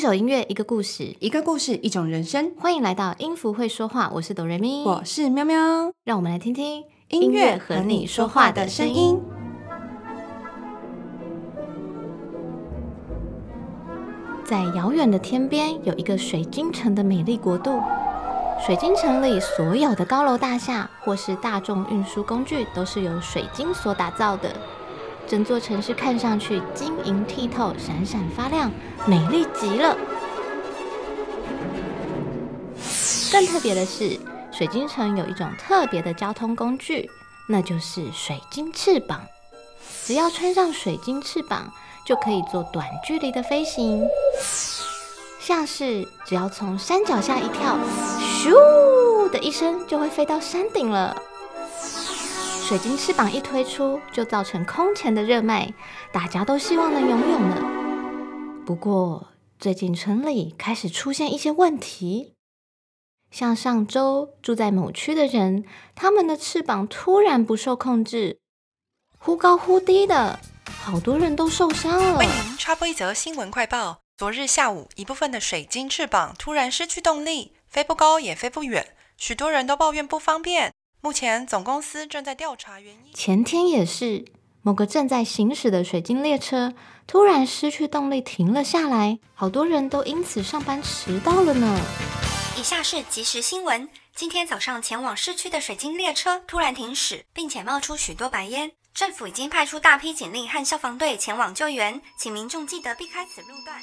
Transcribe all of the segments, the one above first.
首音乐，一个故事，一个故事，一种人生。欢迎来到音符会说话，我是哆瑞咪，我是喵喵。让我们来听听音乐和你说话的声音。在遥远的天边，有一个水晶城的美丽国度。水晶城里所有的高楼大厦或是大众运输工具，都是由水晶所打造的。整座城市看上去晶莹剔透、闪闪发亮，美丽极了。更特别的是，水晶城有一种特别的交通工具，那就是水晶翅膀。只要穿上水晶翅膀，就可以做短距离的飞行。像是只要从山脚下一跳，咻的一声就会飞到山顶了。水晶翅膀一推出，就造成空前的热卖，大家都希望能拥有呢。不过，最近城里开始出现一些问题，像上周住在某区的人，他们的翅膀突然不受控制，忽高忽低的，好多人都受伤了。为您插播一则新闻快报：昨日下午，一部分的水晶翅膀突然失去动力，飞不高也飞不远，许多人都抱怨不方便。目前总公司正在调查原因。前天也是，某个正在行驶的水晶列车突然失去动力，停了下来，好多人都因此上班迟到了呢。以下是即时新闻：今天早上前往市区的水晶列车突然停驶，并且冒出许多白烟，政府已经派出大批警力和消防队前往救援，请民众记得避开此路段。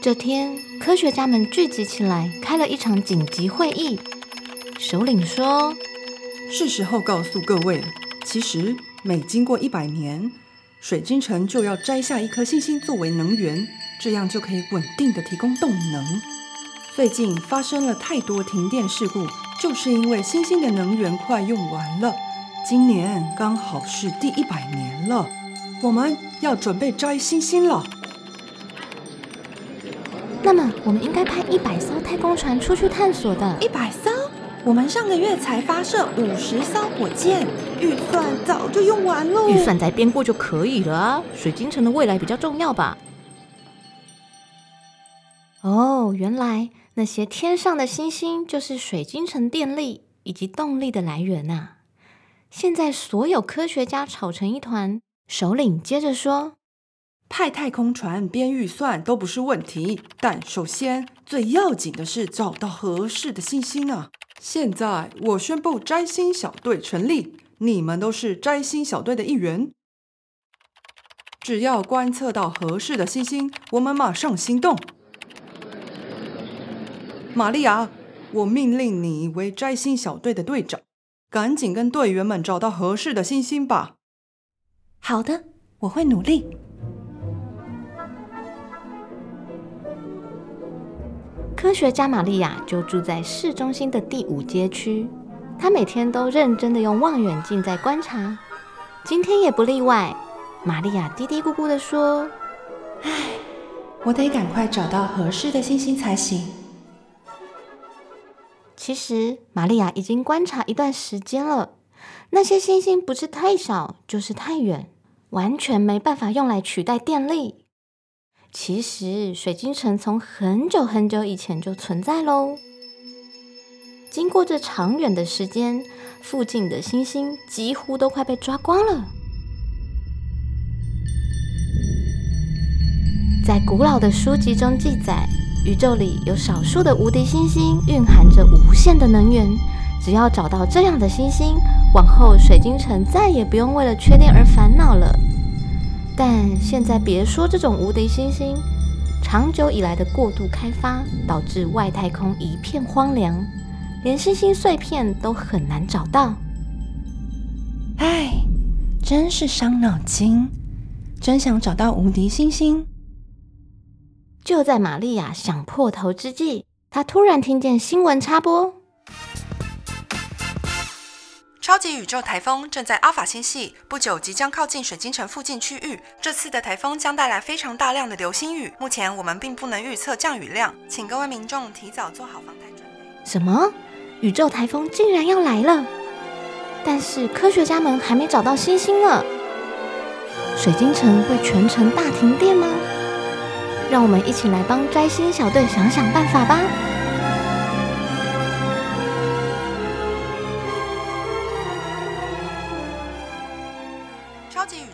这天，科学家们聚集起来，开了一场紧急会议。首领说：“是时候告诉各位了。其实每经过一百年，水晶城就要摘下一颗星星作为能源，这样就可以稳定的提供动能。最近发生了太多停电事故，就是因为星星的能源快用完了。今年刚好是第一百年了，我们要准备摘星星了。那么，我们应该派一百艘太空船出去探索的。一百艘？”我们上个月才发射五十艘火箭，预算早就用完了。预算再编过就可以了啊！水晶城的未来比较重要吧？哦，原来那些天上的星星就是水晶城电力以及动力的来源呐！现在所有科学家吵成一团。首领接着说：“派太空船编预算都不是问题，但首先最要紧的是找到合适的星星啊！”现在我宣布摘星小队成立，你们都是摘星小队的一员。只要观测到合适的星星，我们马上行动。玛利亚，我命令你为摘星小队的队长，赶紧跟队员们找到合适的星星吧。好的，我会努力。科学家玛利亚就住在市中心的第五街区，她每天都认真的用望远镜在观察，今天也不例外。玛利亚嘀嘀咕咕的说：“唉，我得赶快找到合适的星星才行。”其实玛利亚已经观察一段时间了，那些星星不是太少，就是太远，完全没办法用来取代电力。其实，水晶城从很久很久以前就存在喽。经过这长远的时间，附近的星星几乎都快被抓光了。在古老的书籍中记载，宇宙里有少数的无敌星星，蕴含着无限的能源。只要找到这样的星星，往后水晶城再也不用为了缺电而烦恼了。但现在别说这种无敌星星，长久以来的过度开发导致外太空一片荒凉，连星星碎片都很难找到。唉，真是伤脑筋，真想找到无敌星星。就在玛利亚想破头之际，她突然听见新闻插播。超级宇宙台风正在阿法星系，不久即将靠近水晶城附近区域。这次的台风将带来非常大量的流星雨，目前我们并不能预测降雨量，请各位民众提早做好防台准备。什么？宇宙台风竟然要来了？但是科学家们还没找到星星呢。水晶城会全程大停电吗？让我们一起来帮摘星小队想想办法吧。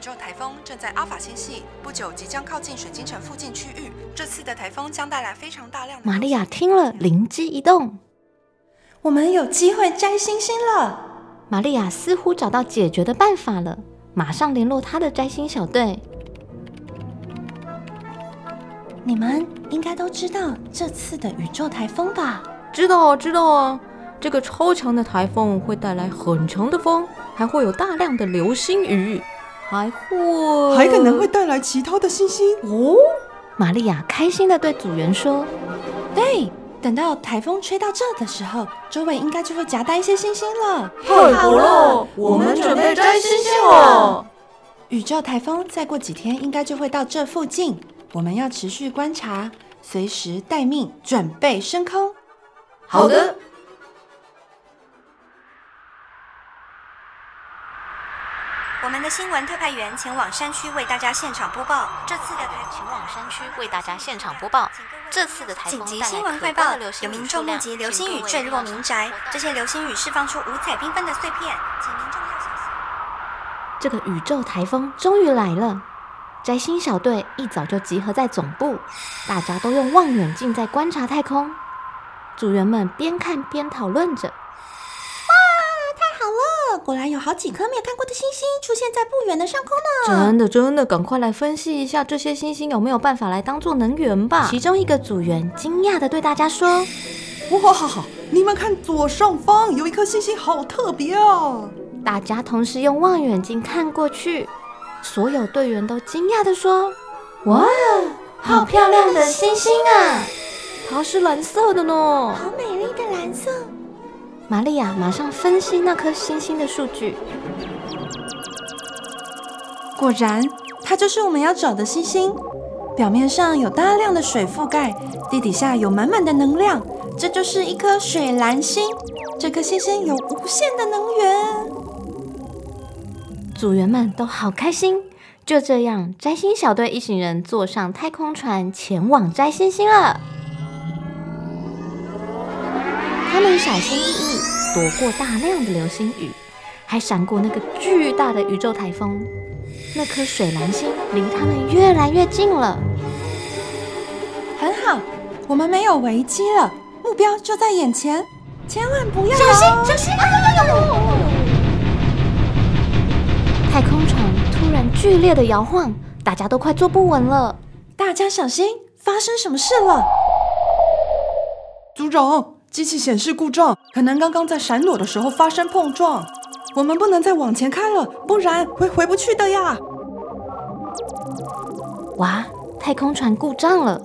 宙台风正在阿法星系，不久即将靠近水晶城附近区域。这次的台风将带来非常大量的。玛利亚听了，灵机一动，我们有机会摘星星了。玛利亚似乎找到解决的办法了，马上联络她的摘星小队。你们应该都知道这次的宇宙台风吧？知道啊，知道啊。这个超强的台风会带来很强的风，还会有大量的流星雨，还会还可能会带来其他的星星哦。玛利亚开心的对组员说：“对，等到台风吹到这的时候，周围应该就会夹带一些星星了。太好了，我们准备摘星星了。宇宙台风再过几天应该就会到这附近，我们要持续观察，随时待命，准备升空。好的。我们的新闻特派员前往山区为大家现场播报这次的台前往山区为大家现场播报这次的台风紧急新闻快报：有民众目击流星雨坠落民宅，这些流星雨释放出五彩缤纷的碎片，请民众要小心。这个宇宙台风终于来了，摘星小队一早就集合在总部，大家都用望远镜在观察太空。组员们边看边讨论着。果然有好几颗没有看过的星星出现在不远的上空呢！真的，真的，赶快来分析一下这些星星有没有办法来当做能源吧。其中一个组员惊讶的对大家说：“哇，你们看左上方有一颗星星，好特别啊！”大家同时用望远镜看过去，所有队员都惊讶的说：“哇，好漂亮的星星啊！它是蓝色的呢，好美丽的蓝色。”玛利亚马上分析那颗星星的数据，果然，它就是我们要找的星星。表面上有大量的水覆盖，地底下有满满的能量，这就是一颗水蓝星。这颗星星有无限的能源。组员们都好开心。就这样，摘星小队一行人坐上太空船，前往摘星星了。他们小心翼翼躲过大量的流星雨，还闪过那个巨大的宇宙台风。那颗水蓝星离他们越来越近了。很好，我们没有危机了，目标就在眼前，千万不要小心小心！太空船突然剧烈的摇晃，大家都快坐不稳了。大家小心，发生什么事了？组长。机器显示故障，可能刚刚在闪躲的时候发生碰撞。我们不能再往前开了，不然会回不去的呀！哇，太空船故障了，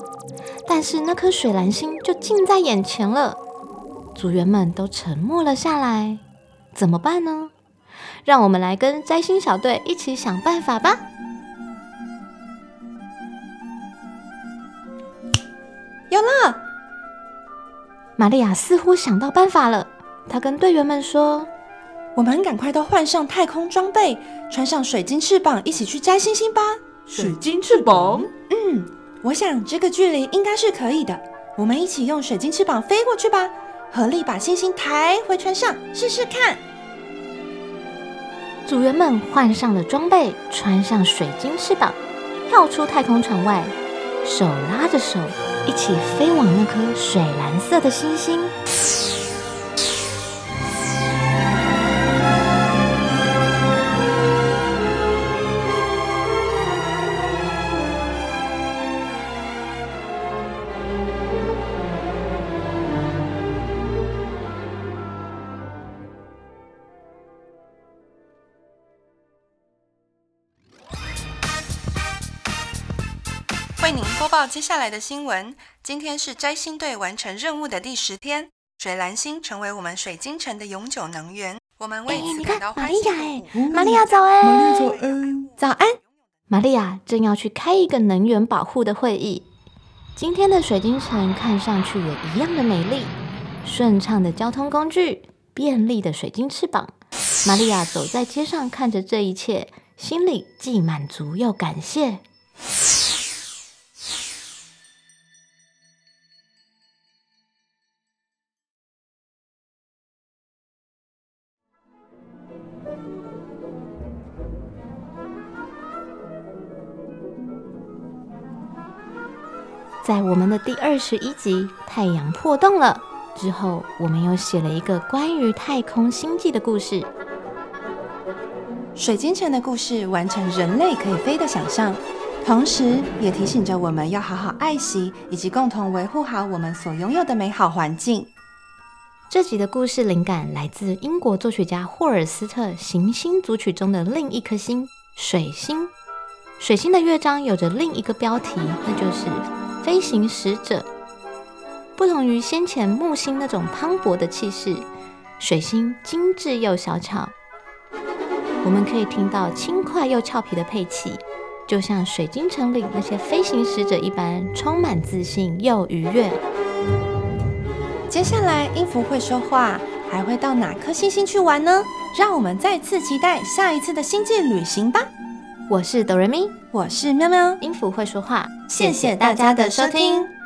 但是那颗水蓝星就近在眼前了。组员们都沉默了下来，怎么办呢？让我们来跟摘星小队一起想办法吧！有了。玛利亚似乎想到办法了，她跟队员们说：“我们赶快都换上太空装备，穿上水晶翅膀，一起去摘星星吧！”水晶翅膀？嗯，我想这个距离应该是可以的。我们一起用水晶翅膀飞过去吧，合力把星星抬回船上，试试看。组员们换上了装备，穿上水晶翅膀，跳出太空船外，手拉着手。一起飞往那颗水蓝色的星星。为您播报接下来的新闻。今天是摘星队完成任务的第十天，水蓝星成为我们水晶城的永久能源。我们为此感到欢喜。玛利亚，早安！玛利亚，早安！早安！玛利亚正要去开一个能源保护的会议。今天的水晶城看上去也一样的美丽，顺畅的交通工具，便利的水晶翅膀。玛利亚走在街上，看着这一切，心里既满足又感谢。在我们的第二十一集《太阳破洞了》之后，我们又写了一个关于太空星际的故事。水晶城的故事完成人类可以飞的想象，同时也提醒着我们要好好爱惜以及共同维护好我们所拥有的美好环境。这集的故事灵感来自英国作曲家霍尔斯特《行星组曲》中的另一颗星——水星。水星的乐章有着另一个标题，那就是“飞行使者”。不同于先前木星那种磅礴的气势，水星精致又小巧。我们可以听到轻快又俏皮的配器，就像水晶城里那些飞行使者一般，充满自信又愉悦。接下来，音符会说话，还会到哪颗星星去玩呢？让我们再次期待下一次的星际旅行吧！我是哆瑞咪，我是喵喵，音符会说话，谢谢大家的收听。